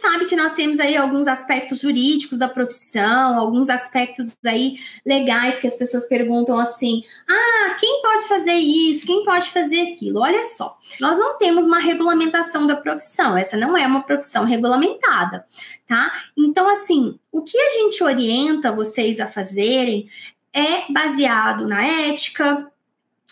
sabe que nós temos aí alguns aspectos jurídicos da profissão, alguns aspectos aí legais que as pessoas perguntam assim: ah, quem pode fazer isso? Quem pode fazer aquilo? Olha só, nós não temos uma regulamentação da profissão, essa não é uma profissão regulamentada, tá? Então, assim, o que a gente orienta vocês a fazerem é baseado na ética,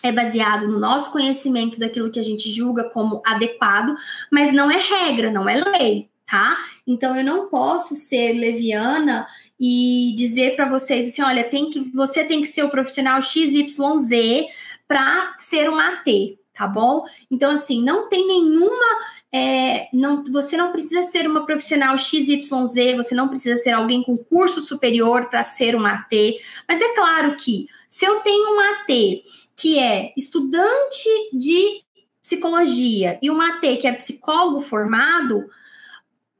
é baseado no nosso conhecimento daquilo que a gente julga como adequado, mas não é regra, não é lei, tá? Então eu não posso ser leviana e dizer para vocês assim, olha, tem que você tem que ser o profissional XYZ para ser um AT, tá bom? Então assim, não tem nenhuma é, não, você não precisa ser uma profissional XYZ, você não precisa ser alguém com curso superior para ser um AT, mas é claro que se eu tenho um AT que é estudante de psicologia e um AT que é psicólogo formado,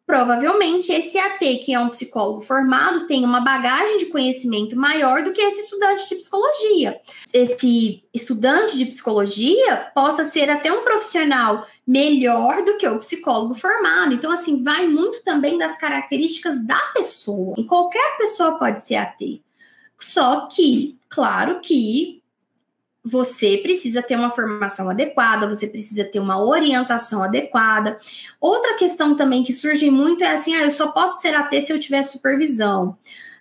provavelmente esse AT, que é um psicólogo formado, tem uma bagagem de conhecimento maior do que esse estudante de psicologia. Esse estudante de psicologia possa ser até um profissional melhor do que o psicólogo formado. Então, assim, vai muito também das características da pessoa. E qualquer pessoa pode ser AT. Só que, claro que você precisa ter uma formação adequada, você precisa ter uma orientação adequada. Outra questão também que surge muito é assim: ah, eu só posso ser AT se eu tiver supervisão.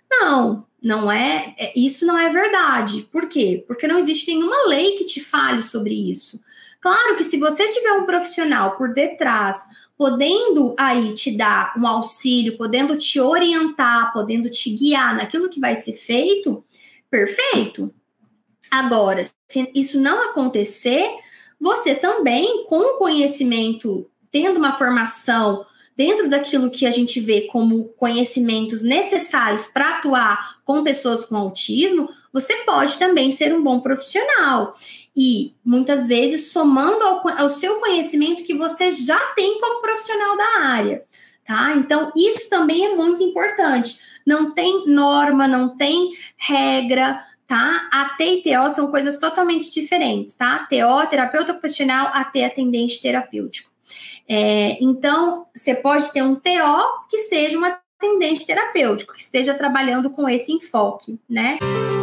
Não, não é, é, isso não é verdade. Por quê? Porque não existe nenhuma lei que te fale sobre isso. Claro que se você tiver um profissional por detrás, podendo aí te dar um auxílio, podendo te orientar, podendo te guiar naquilo que vai ser feito, perfeito. Agora, se isso não acontecer, você também, com conhecimento, tendo uma formação dentro daquilo que a gente vê como conhecimentos necessários para atuar com pessoas com autismo, você pode também ser um bom profissional. E muitas vezes somando ao, ao seu conhecimento que você já tem como profissional da área. Tá? Então, isso também é muito importante. Não tem norma, não tem regra, tá? AT e TO são coisas totalmente diferentes, tá? TO, terapeuta ocupacional, AT, atendente terapêutico. É, então, você pode ter um TO que seja um atendente terapêutico, que esteja trabalhando com esse enfoque, né? Música